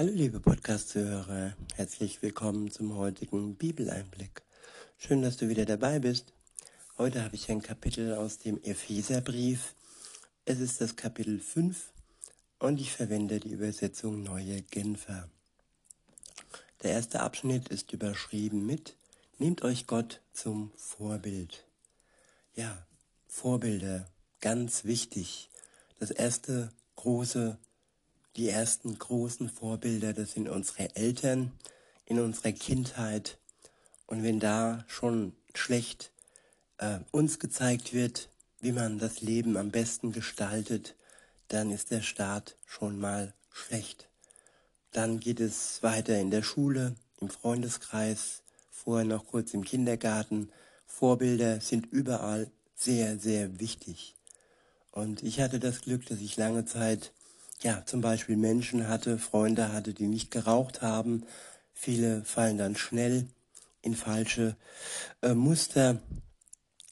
Hallo liebe Podcast-Zuhörer, herzlich willkommen zum heutigen Bibeleinblick. Schön, dass du wieder dabei bist. Heute habe ich ein Kapitel aus dem Epheserbrief. Es ist das Kapitel 5 und ich verwende die Übersetzung Neue Genfer. Der erste Abschnitt ist überschrieben mit Nehmt euch Gott zum Vorbild. Ja, Vorbilder, ganz wichtig. Das erste große die ersten großen Vorbilder, das sind unsere Eltern in unserer Kindheit. Und wenn da schon schlecht äh, uns gezeigt wird, wie man das Leben am besten gestaltet, dann ist der Start schon mal schlecht. Dann geht es weiter in der Schule, im Freundeskreis, vorher noch kurz im Kindergarten. Vorbilder sind überall sehr, sehr wichtig. Und ich hatte das Glück, dass ich lange Zeit ja, zum Beispiel Menschen hatte, Freunde hatte, die nicht geraucht haben. Viele fallen dann schnell in falsche äh, Muster.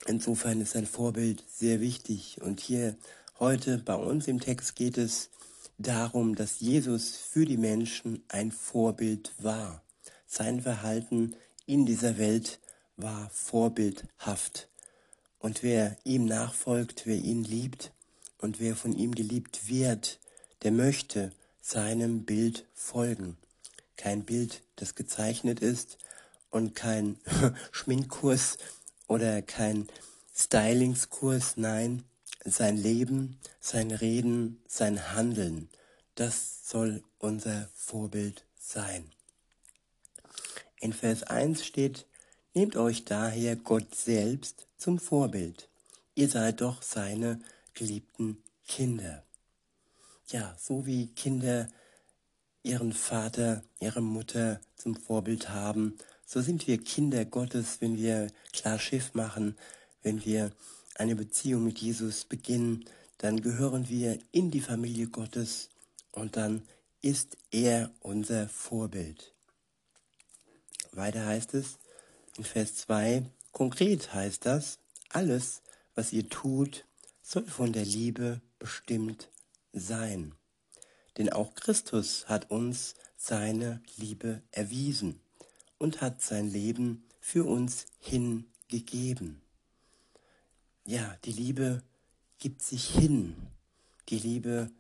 Insofern ist ein Vorbild sehr wichtig. Und hier heute bei uns im Text geht es darum, dass Jesus für die Menschen ein Vorbild war. Sein Verhalten in dieser Welt war vorbildhaft. Und wer ihm nachfolgt, wer ihn liebt und wer von ihm geliebt wird, der möchte seinem Bild folgen. Kein Bild, das gezeichnet ist und kein Schminkkurs oder kein Stylingskurs, nein, sein Leben, sein Reden, sein Handeln, das soll unser Vorbild sein. In Vers 1 steht, Nehmt euch daher Gott selbst zum Vorbild. Ihr seid doch seine geliebten Kinder ja, so wie Kinder ihren Vater, ihre Mutter zum Vorbild haben, so sind wir Kinder Gottes, wenn wir klar Schiff machen, wenn wir eine Beziehung mit Jesus beginnen, dann gehören wir in die Familie Gottes und dann ist er unser Vorbild. Weiter heißt es in Vers 2, konkret heißt das, alles, was ihr tut, soll von der Liebe bestimmt sein. Denn auch Christus hat uns seine Liebe erwiesen und hat sein Leben für uns hingegeben. Ja, die Liebe gibt sich hin. Die Liebe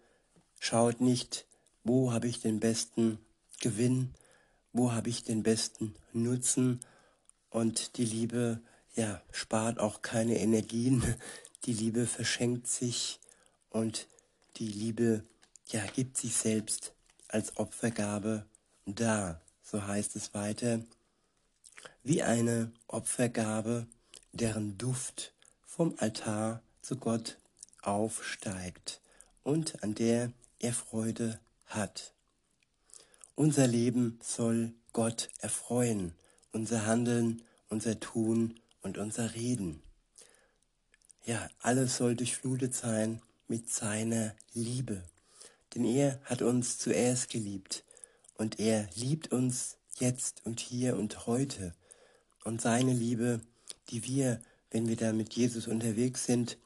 schaut nicht, wo habe ich den besten Gewinn, wo habe ich den besten Nutzen und die Liebe ja spart auch keine Energien. Die Liebe verschenkt sich und die Liebe ja, gibt sich selbst als Opfergabe dar, so heißt es weiter, wie eine Opfergabe, deren Duft vom Altar zu Gott aufsteigt und an der er Freude hat. Unser Leben soll Gott erfreuen, unser Handeln, unser Tun und unser Reden. Ja, alles soll durchflutet sein mit seiner Liebe. Denn er hat uns zuerst geliebt und er liebt uns jetzt und hier und heute. Und seine Liebe, die wir, wenn wir da mit Jesus unterwegs sind,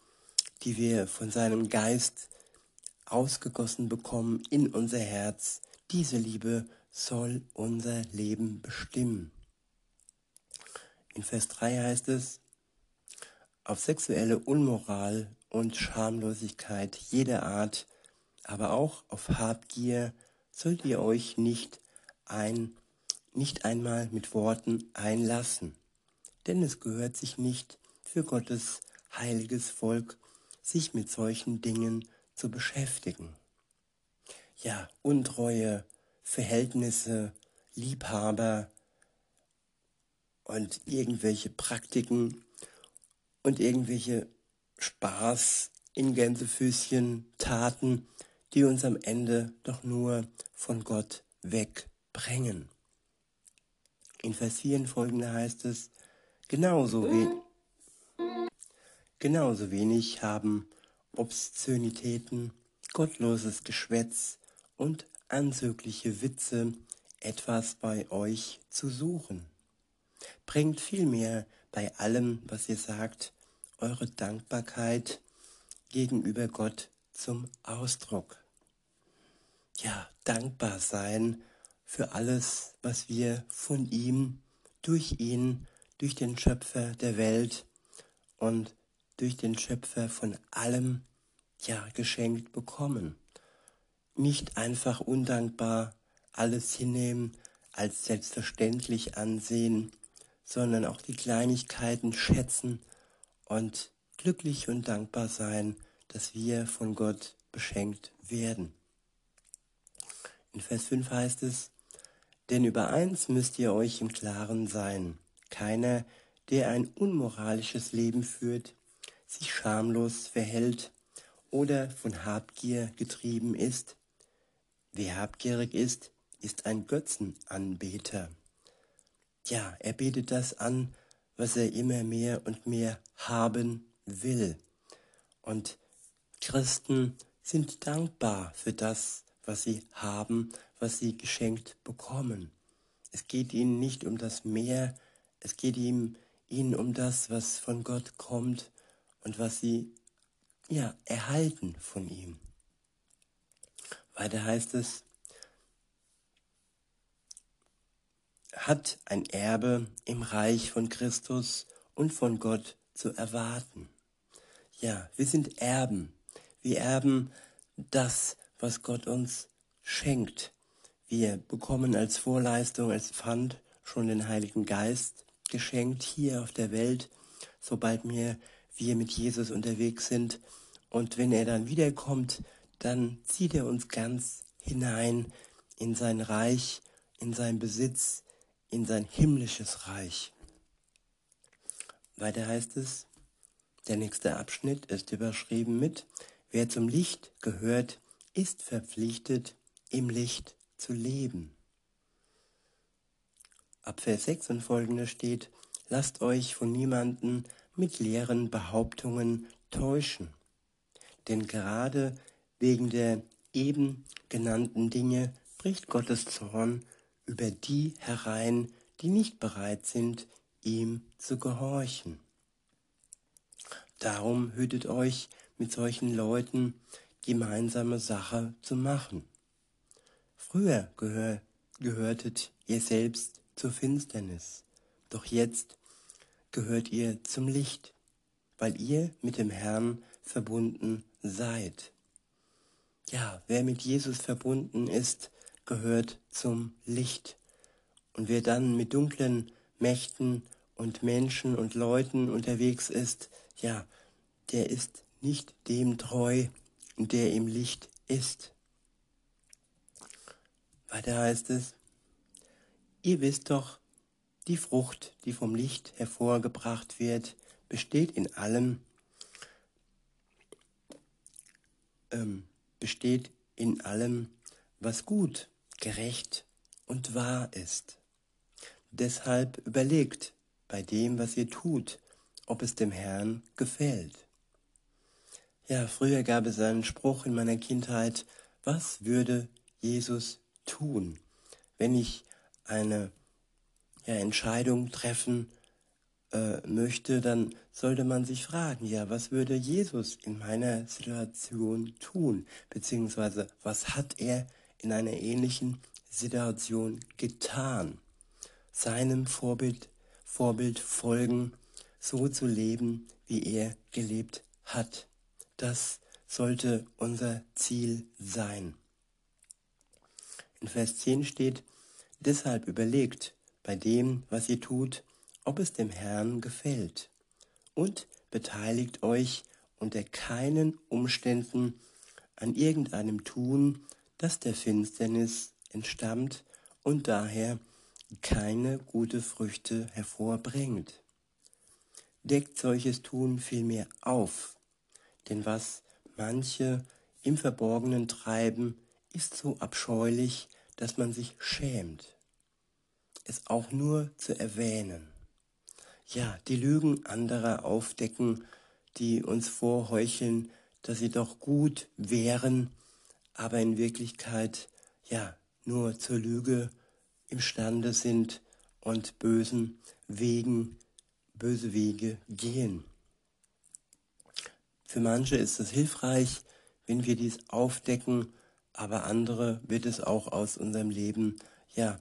die wir von seinem Geist ausgegossen bekommen in unser Herz, diese Liebe soll unser Leben bestimmen. In Vers 3 heißt es, auf sexuelle Unmoral und Schamlosigkeit jeder Art, aber auch auf Habgier sollt ihr euch nicht ein, nicht einmal mit Worten einlassen. Denn es gehört sich nicht für Gottes heiliges Volk, sich mit solchen Dingen zu beschäftigen. Ja, Untreue, Verhältnisse, Liebhaber und irgendwelche Praktiken und irgendwelche Spaß in Gänsefüßchen Taten, die uns am Ende doch nur von Gott wegbringen. In Vers 4 folgende heißt es, genauso, we genauso wenig haben Obszönitäten, gottloses Geschwätz und anzügliche Witze etwas bei euch zu suchen. Bringt vielmehr bei allem, was ihr sagt, eure Dankbarkeit gegenüber Gott zum Ausdruck. Ja, dankbar sein für alles, was wir von ihm, durch ihn, durch den Schöpfer der Welt und durch den Schöpfer von allem, ja, geschenkt bekommen. Nicht einfach undankbar alles hinnehmen, als selbstverständlich ansehen, sondern auch die Kleinigkeiten schätzen und glücklich und dankbar sein, dass wir von Gott beschenkt werden. In Vers 5 heißt es, denn über eins müsst ihr euch im Klaren sein. Keiner, der ein unmoralisches Leben führt, sich schamlos verhält oder von Habgier getrieben ist. Wer habgierig ist, ist ein Götzenanbeter. Ja, er betet das an, was er immer mehr und mehr haben will. Und Christen sind dankbar für das, was sie haben, was sie geschenkt bekommen. Es geht ihnen nicht um das Mehr, es geht ihm, ihnen um das, was von Gott kommt und was sie ja, erhalten von ihm. Weiter heißt es, hat ein Erbe im Reich von Christus und von Gott zu erwarten. Ja, wir sind Erben. Wir erben das, was Gott uns schenkt. Wir bekommen als Vorleistung, als Pfand schon den Heiligen Geist geschenkt hier auf der Welt, sobald wir, wir mit Jesus unterwegs sind. Und wenn er dann wiederkommt, dann zieht er uns ganz hinein in sein Reich, in sein Besitz, in sein himmlisches Reich. Weiter heißt es, der nächste Abschnitt ist überschrieben mit, wer zum Licht gehört, ist verpflichtet, im Licht zu leben. Ab Vers 6 und folgende steht, lasst euch von niemanden mit leeren Behauptungen täuschen. Denn gerade wegen der eben genannten Dinge bricht Gottes Zorn über die herein, die nicht bereit sind, ihm zu gehorchen. Darum hütet euch, mit solchen Leuten gemeinsame Sache zu machen. Früher gehör, gehörtet ihr selbst zur Finsternis, doch jetzt gehört ihr zum Licht, weil ihr mit dem Herrn verbunden seid. Ja, wer mit Jesus verbunden ist, gehört zum Licht. Und wer dann mit dunklen Mächten und Menschen und Leuten unterwegs ist, ja, der ist nicht dem treu, der im Licht ist. Weiter heißt es, ihr wisst doch, die Frucht, die vom Licht hervorgebracht wird, besteht in allem, ähm, besteht in allem, was gut gerecht und wahr ist. Deshalb überlegt bei dem, was ihr tut, ob es dem Herrn gefällt. Ja, früher gab es einen Spruch in meiner Kindheit, was würde Jesus tun, wenn ich eine ja, Entscheidung treffen äh, möchte, dann sollte man sich fragen, ja, was würde Jesus in meiner Situation tun, beziehungsweise was hat er in einer ähnlichen Situation getan. Seinem Vorbild, Vorbild folgen, so zu leben, wie er gelebt hat. Das sollte unser Ziel sein. In Vers 10 steht, deshalb überlegt bei dem, was ihr tut, ob es dem Herrn gefällt und beteiligt euch unter keinen Umständen an irgendeinem Tun, das der Finsternis entstammt und daher keine gute Früchte hervorbringt. Deckt solches Tun vielmehr auf, denn was manche im Verborgenen treiben, ist so abscheulich, dass man sich schämt, es auch nur zu erwähnen. Ja, die Lügen anderer aufdecken, die uns vorheucheln, dass sie doch gut wären, aber in Wirklichkeit ja nur zur Lüge imstande sind und bösen Wegen, böse Wege gehen. Für manche ist es hilfreich, wenn wir dies aufdecken, aber andere wird es auch aus unserem Leben ja,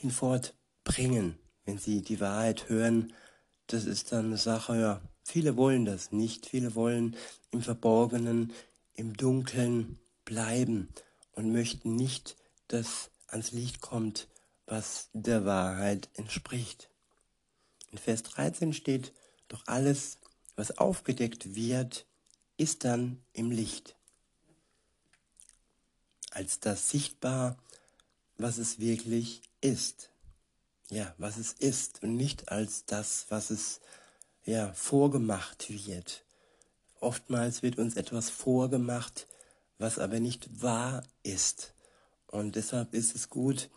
hinfortbringen, wenn sie die Wahrheit hören. Das ist dann eine Sache, ja, viele wollen das nicht. Viele wollen im Verborgenen, im Dunkeln bleiben und möchten nicht, dass ans Licht kommt, was der Wahrheit entspricht. In Vers 13 steht, doch alles, was aufgedeckt wird, ist dann im Licht. Als das sichtbar, was es wirklich ist. Ja, was es ist und nicht als das, was es ja vorgemacht wird. Oftmals wird uns etwas vorgemacht, was aber nicht wahr ist. Und deshalb ist es gut,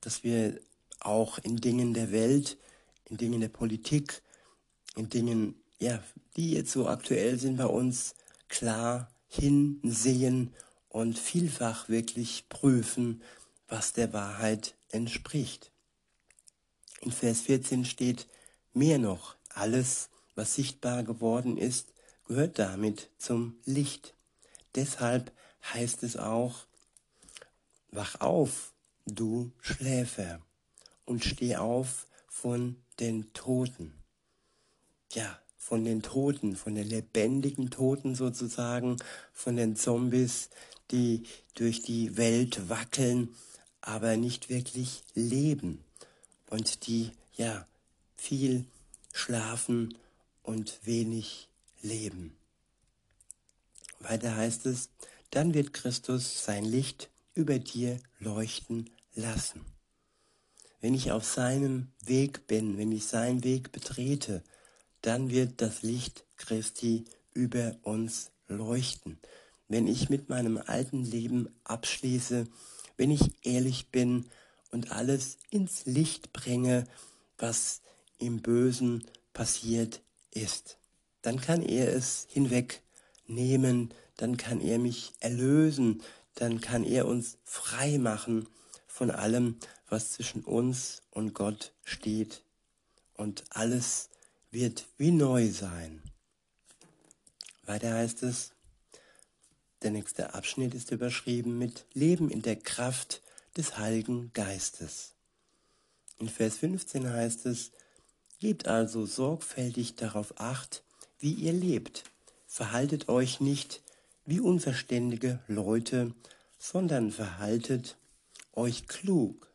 dass wir auch in Dingen der Welt, in Dingen der Politik, in Dingen, ja, die jetzt so aktuell sind bei uns, klar hinsehen und vielfach wirklich prüfen, was der Wahrheit entspricht. In Vers 14 steht, mehr noch, alles, was sichtbar geworden ist, gehört damit zum Licht. Deshalb heißt es auch, wach auf, du Schläfer, und steh auf von den Toten. Ja, von den Toten, von den lebendigen Toten sozusagen, von den Zombies, die durch die Welt wackeln, aber nicht wirklich leben und die ja viel schlafen und wenig leben. Weiter heißt es, dann wird Christus sein Licht über dir leuchten lassen. Wenn ich auf seinem Weg bin, wenn ich seinen Weg betrete, dann wird das Licht Christi über uns leuchten. Wenn ich mit meinem alten Leben abschließe, wenn ich ehrlich bin und alles ins Licht bringe, was im Bösen passiert ist, dann kann er es hinwegnehmen, dann kann er mich erlösen, dann kann er uns frei machen von allem, was zwischen uns und Gott steht. Und alles wird wie neu sein. Weiter heißt es, der nächste Abschnitt ist überschrieben mit Leben in der Kraft des Heiligen Geistes. In Vers 15 heißt es, Gebt also sorgfältig darauf acht, wie ihr lebt. Verhaltet euch nicht wie unverständige Leute, sondern verhaltet euch klug.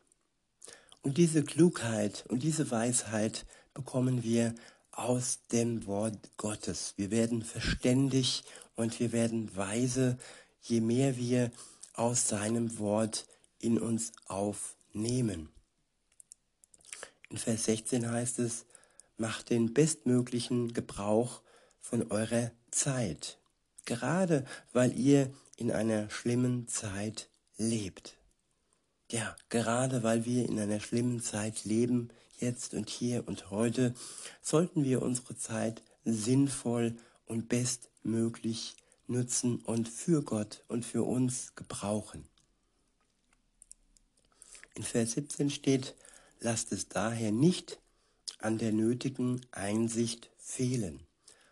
Und diese Klugheit und diese Weisheit bekommen wir aus dem Wort Gottes. Wir werden verständig und wir werden weise, je mehr wir aus seinem Wort in uns aufnehmen. In Vers 16 heißt es, macht den bestmöglichen Gebrauch von eurer Zeit gerade weil ihr in einer schlimmen Zeit lebt. Ja, gerade weil wir in einer schlimmen Zeit leben, jetzt und hier und heute, sollten wir unsere Zeit sinnvoll und bestmöglich nutzen und für Gott und für uns gebrauchen. In Vers 17 steht, lasst es daher nicht an der nötigen Einsicht fehlen,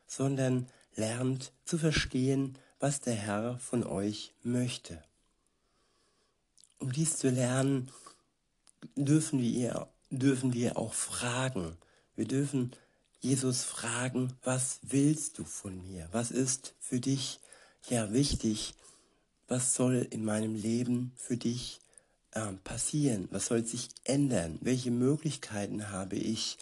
sondern lernt zu verstehen, was der Herr von euch möchte. Um dies zu lernen, dürfen wir, dürfen wir auch fragen. Wir dürfen Jesus fragen, was willst du von mir? Was ist für dich ja wichtig? Was soll in meinem Leben für dich äh, passieren? Was soll sich ändern? Welche Möglichkeiten habe ich?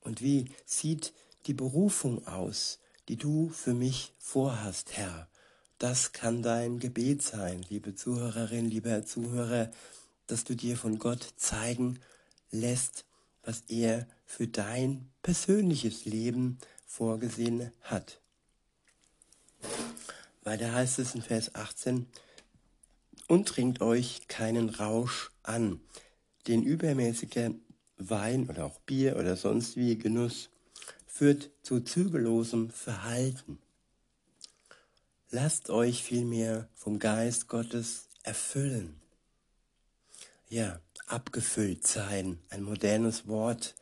Und wie sieht die Berufung aus, die du für mich vorhast, Herr. Das kann dein Gebet sein, liebe Zuhörerin, lieber Zuhörer, dass du dir von Gott zeigen lässt, was er für dein persönliches Leben vorgesehen hat. Weiter heißt es in Vers 18, und trinkt euch keinen Rausch an, den übermäßiger Wein oder auch Bier oder sonst wie Genuss führt zu zügellosem Verhalten. Lasst euch vielmehr vom Geist Gottes erfüllen. Ja, abgefüllt sein, ein modernes Wort.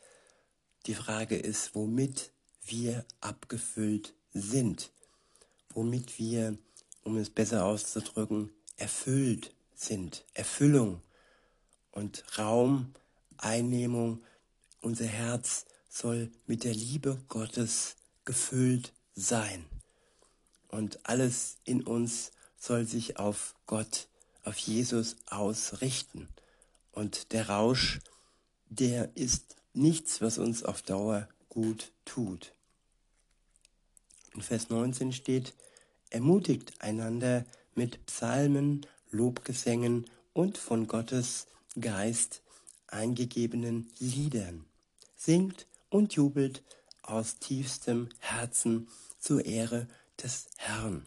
Die Frage ist, womit wir abgefüllt sind, womit wir, um es besser auszudrücken, erfüllt sind, Erfüllung. und Raumeinnehmung. Unser Herz soll mit der Liebe Gottes gefüllt sein. Und alles in uns soll sich auf Gott, auf Jesus ausrichten. Und der Rausch, der ist nichts, was uns auf Dauer gut tut. In Vers 19 steht, ermutigt einander mit Psalmen, Lobgesängen und von Gottes Geist eingegebenen Liedern. Singt und jubelt aus tiefstem Herzen zur Ehre des Herrn.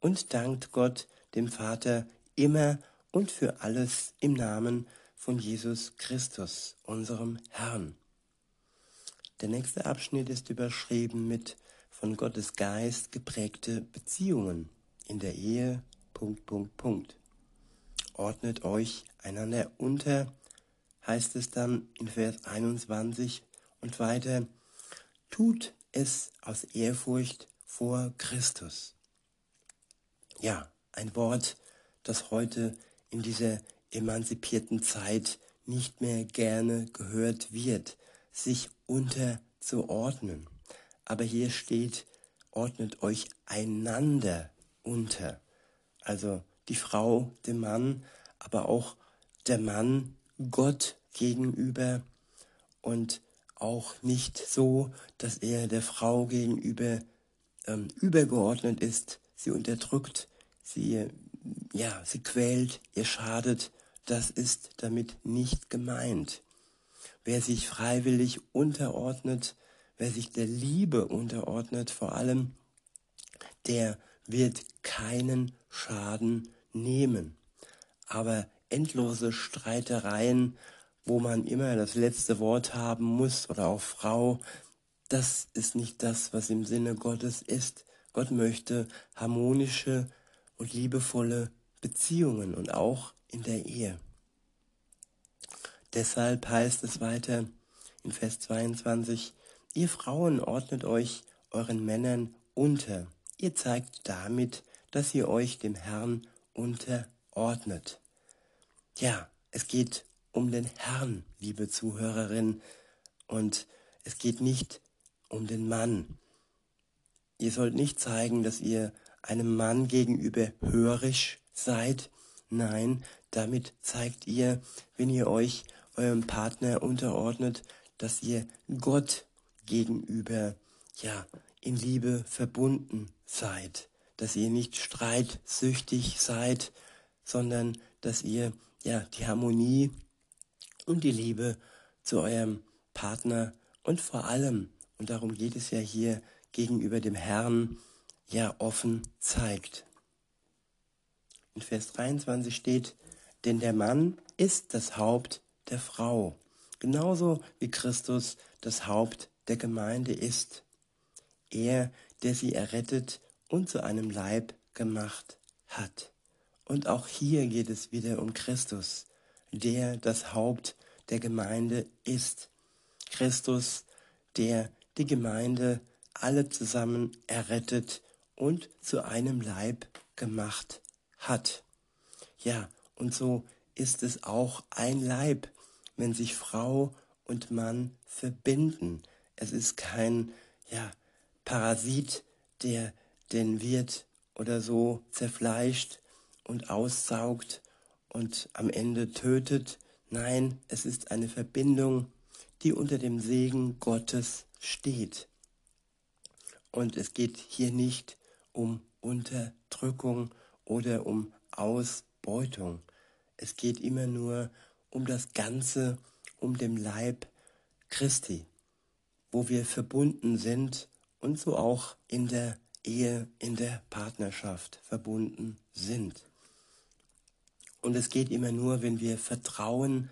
Und dankt Gott, dem Vater, immer und für alles im Namen von Jesus Christus, unserem Herrn. Der nächste Abschnitt ist überschrieben mit von Gottes Geist geprägte Beziehungen in der Ehe. Punkt, Punkt, Punkt. Ordnet euch einander unter, heißt es dann in Vers 21 und weiter, tut es aus Ehrfurcht vor Christus. Ja, ein Wort, das heute in dieser emanzipierten Zeit nicht mehr gerne gehört wird, sich unterzuordnen. Aber hier steht, ordnet euch einander unter. Also die Frau dem Mann, aber auch der Mann Gott gegenüber und auch nicht so, dass er der Frau gegenüber ähm, übergeordnet ist, sie unterdrückt, sie, ja, sie quält, ihr schadet. Das ist damit nicht gemeint. Wer sich freiwillig unterordnet, wer sich der Liebe unterordnet vor allem, der wird keinen Schaden nehmen. Aber endlose Streitereien, wo man immer das letzte Wort haben muss oder auch Frau, das ist nicht das, was im Sinne Gottes ist. Gott möchte harmonische und liebevolle Beziehungen und auch in der Ehe. Deshalb heißt es weiter in Vers 22, ihr Frauen ordnet euch euren Männern unter. Ihr zeigt damit, dass ihr euch dem Herrn unterordnet. Ja, es geht um den Herrn, liebe Zuhörerin, und es geht nicht um den Mann. Ihr sollt nicht zeigen, dass ihr einem Mann gegenüber hörisch seid. Nein, damit zeigt ihr, wenn ihr euch eurem Partner unterordnet, dass ihr Gott gegenüber, ja, in Liebe verbunden seid, dass ihr nicht streitsüchtig seid, sondern dass ihr, ja, die Harmonie und die Liebe zu eurem Partner und vor allem, und darum geht es ja hier, gegenüber dem Herrn, ja, offen zeigt. In Vers 23 steht, denn der Mann ist das Haupt der Frau, genauso wie Christus das Haupt der Gemeinde ist. Er, der sie errettet und zu einem Leib gemacht hat. Und auch hier geht es wieder um Christus, der das Haupt der Gemeinde ist. Christus, der die Gemeinde alle zusammen errettet und zu einem Leib gemacht hat. Ja, und so ist es auch ein Leib, wenn sich Frau und Mann verbinden. Es ist kein ja, Parasit, der den Wirt oder so zerfleischt und aussaugt und am Ende tötet. Nein, es ist eine Verbindung, die unter dem Segen Gottes steht. Und es geht hier nicht um Unterdrückung oder um Ausbeutung. Es geht immer nur um das Ganze, um den Leib Christi, wo wir verbunden sind und so auch in der Ehe, in der Partnerschaft verbunden sind. Und es geht immer nur, wenn wir vertrauen,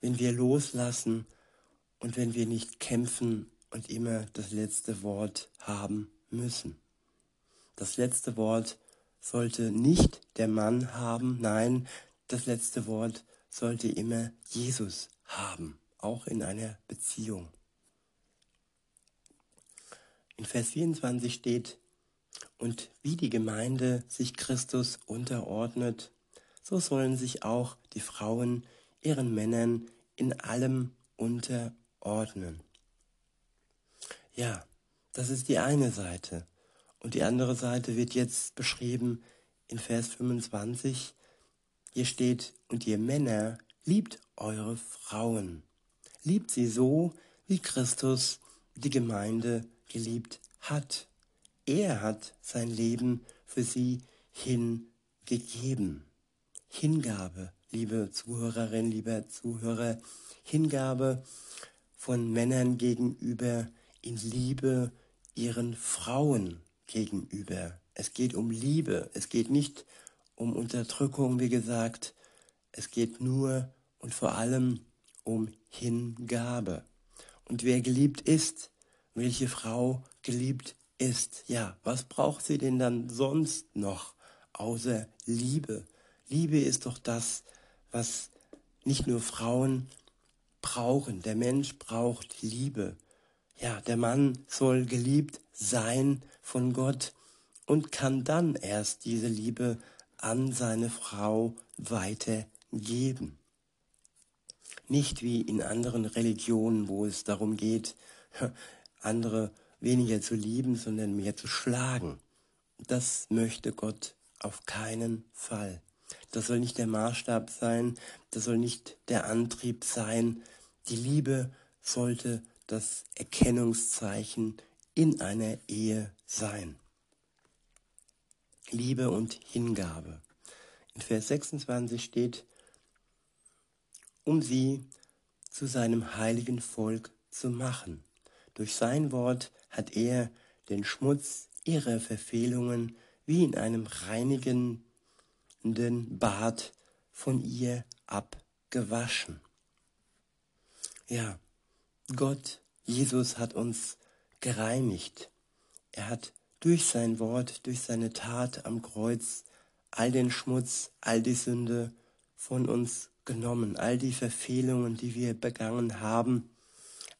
wenn wir loslassen und wenn wir nicht kämpfen und immer das letzte Wort haben müssen. Das letzte Wort sollte nicht der Mann haben, nein, das letzte Wort sollte immer Jesus haben, auch in einer Beziehung. In Vers 24 steht, und wie die Gemeinde sich Christus unterordnet, so sollen sich auch die Frauen ihren Männern in allem unterordnen. Ja, das ist die eine Seite. Und die andere Seite wird jetzt beschrieben in Vers 25. Hier steht, und ihr Männer liebt eure Frauen. Liebt sie so, wie Christus die Gemeinde geliebt hat. Er hat sein Leben für sie hingegeben. Hingabe, liebe Zuhörerin, lieber Zuhörer, Hingabe von Männern gegenüber in Liebe ihren Frauen gegenüber. Es geht um Liebe, es geht nicht um Unterdrückung, wie gesagt, es geht nur und vor allem um Hingabe. Und wer geliebt ist, welche Frau geliebt ist, ja, was braucht sie denn dann sonst noch außer Liebe? Liebe ist doch das, was nicht nur Frauen brauchen. Der Mensch braucht Liebe. Ja, der Mann soll geliebt sein von Gott und kann dann erst diese Liebe an seine Frau weitergeben. Nicht wie in anderen Religionen, wo es darum geht, andere weniger zu lieben, sondern mehr zu schlagen. Das möchte Gott auf keinen Fall. Das soll nicht der Maßstab sein, das soll nicht der Antrieb sein. Die Liebe sollte das Erkennungszeichen in einer Ehe sein. Liebe und Hingabe. In Vers 26 steht, um sie zu seinem heiligen Volk zu machen. Durch sein Wort hat er den Schmutz ihrer Verfehlungen wie in einem reinigenden Bad von ihr abgewaschen. Ja, Gott, Jesus hat uns gereinigt. Er hat durch sein Wort, durch seine Tat am Kreuz all den Schmutz, all die Sünde von uns genommen, all die Verfehlungen, die wir begangen haben,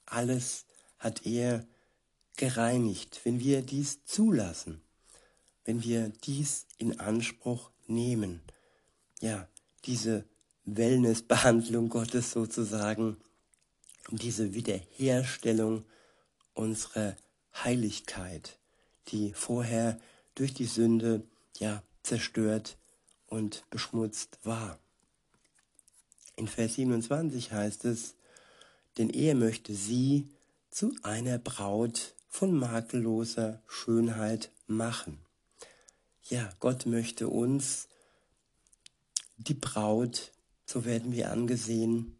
alles hat er gereinigt. Wenn wir dies zulassen, wenn wir dies in Anspruch nehmen, ja, diese Wellnessbehandlung Gottes sozusagen, diese Wiederherstellung unserer Heiligkeit, die vorher durch die Sünde ja zerstört und beschmutzt war. In Vers 27 heißt es, denn er möchte sie zu einer Braut von makelloser Schönheit machen. Ja, Gott möchte uns die Braut, so werden wir angesehen,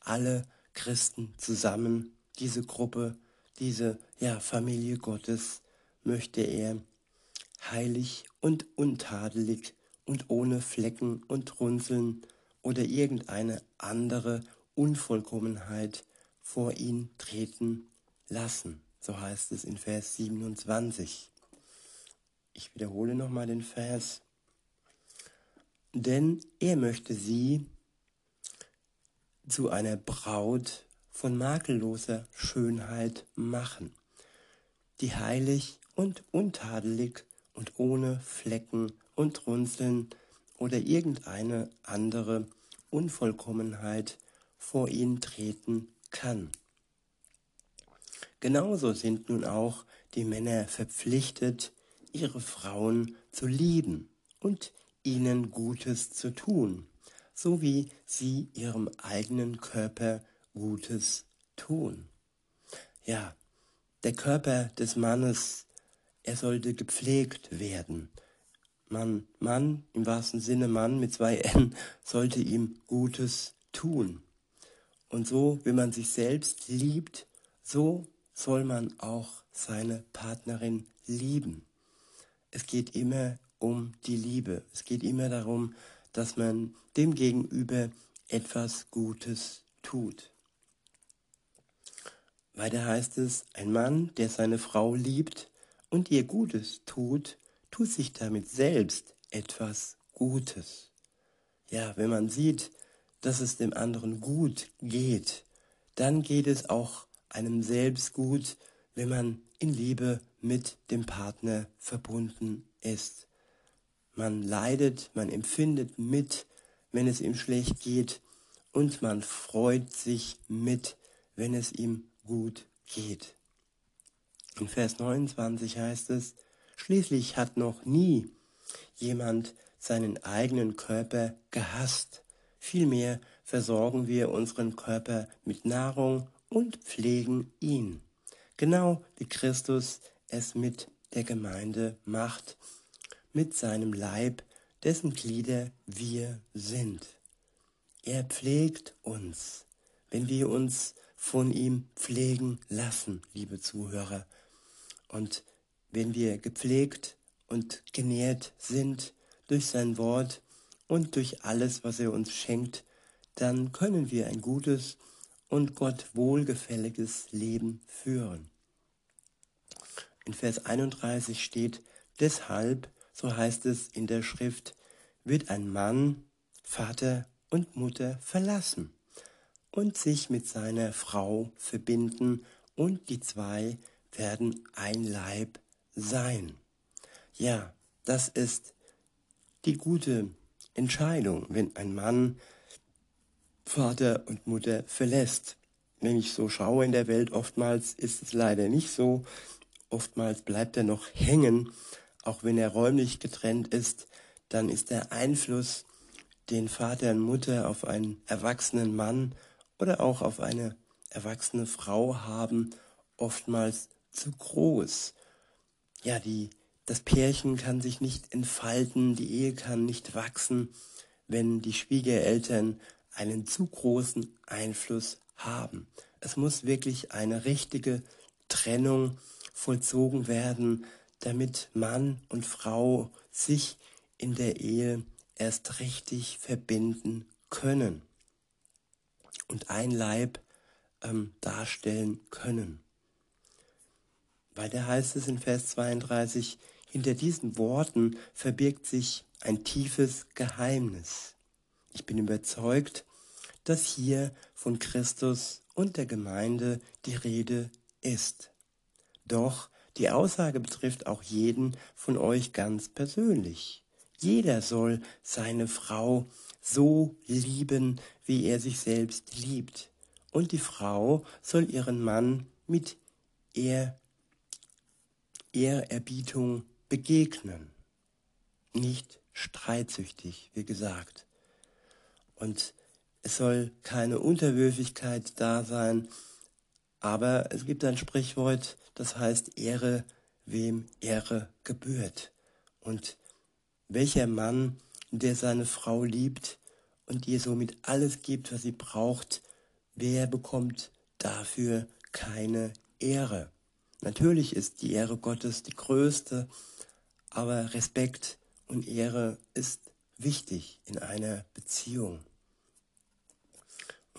alle Christen zusammen, diese Gruppe, diese ja, Familie Gottes möchte er heilig und untadelig und ohne Flecken und Runzeln oder irgendeine andere Unvollkommenheit vor ihn treten lassen. So heißt es in Vers 27. Ich wiederhole nochmal den Vers. Denn er möchte sie zu einer Braut von makelloser Schönheit machen, die heilig und untadelig und ohne Flecken und Runzeln oder irgendeine andere Unvollkommenheit vor ihn treten kann. Genauso sind nun auch die Männer verpflichtet, ihre Frauen zu lieben und ihnen Gutes zu tun so wie sie ihrem eigenen Körper Gutes tun. Ja, der Körper des Mannes, er sollte gepflegt werden. Mann, Mann, im wahrsten Sinne Mann mit zwei N, sollte ihm Gutes tun. Und so, wenn man sich selbst liebt, so soll man auch seine Partnerin lieben. Es geht immer um die Liebe. Es geht immer darum, dass man dem Gegenüber etwas Gutes tut. Weiter heißt es, ein Mann, der seine Frau liebt und ihr Gutes tut, tut sich damit selbst etwas Gutes. Ja, wenn man sieht, dass es dem anderen gut geht, dann geht es auch einem selbst gut, wenn man in Liebe mit dem Partner verbunden ist. Man leidet, man empfindet mit, wenn es ihm schlecht geht und man freut sich mit, wenn es ihm gut geht. In Vers 29 heißt es, schließlich hat noch nie jemand seinen eigenen Körper gehasst. Vielmehr versorgen wir unseren Körper mit Nahrung und pflegen ihn. Genau wie Christus es mit der Gemeinde macht, mit seinem Leib, dessen Glieder wir sind. Er pflegt uns, wenn wir uns von ihm pflegen lassen, liebe Zuhörer. Und wenn wir gepflegt und genährt sind durch sein Wort und durch alles, was er uns schenkt, dann können wir ein gutes und Gott wohlgefälliges Leben führen. In Vers 31 steht, deshalb, so heißt es in der Schrift, wird ein Mann Vater und Mutter verlassen und sich mit seiner Frau verbinden und die zwei werden ein Leib sein. Ja, das ist die gute Entscheidung, wenn ein Mann Vater und Mutter verlässt. Wenn ich so schaue in der Welt, oftmals ist es leider nicht so. Oftmals bleibt er noch hängen, auch wenn er räumlich getrennt ist, dann ist der Einfluss, den Vater und Mutter auf einen erwachsenen Mann oder auch auf eine erwachsene Frau haben, oftmals zu groß. Ja, die, das Pärchen kann sich nicht entfalten, die Ehe kann nicht wachsen, wenn die Schwiegereltern einen zu großen Einfluss haben. Es muss wirklich eine richtige Trennung vollzogen werden, damit Mann und Frau sich in der Ehe erst richtig verbinden können und ein Leib ähm, darstellen können. Weiter heißt es in Vers 32, hinter diesen Worten verbirgt sich ein tiefes Geheimnis. Ich bin überzeugt, dass hier von Christus und der Gemeinde die Rede ist. Doch die Aussage betrifft auch jeden von euch ganz persönlich. Jeder soll seine Frau so lieben, wie er sich selbst liebt. Und die Frau soll ihren Mann mit Ehr, Ehrerbietung begegnen. Nicht streitsüchtig, wie gesagt. Und es soll keine Unterwürfigkeit da sein, aber es gibt ein Sprichwort, das heißt Ehre, wem Ehre gebührt. Und welcher Mann, der seine Frau liebt und ihr somit alles gibt, was sie braucht, wer bekommt dafür keine Ehre? Natürlich ist die Ehre Gottes die größte, aber Respekt und Ehre ist wichtig in einer Beziehung.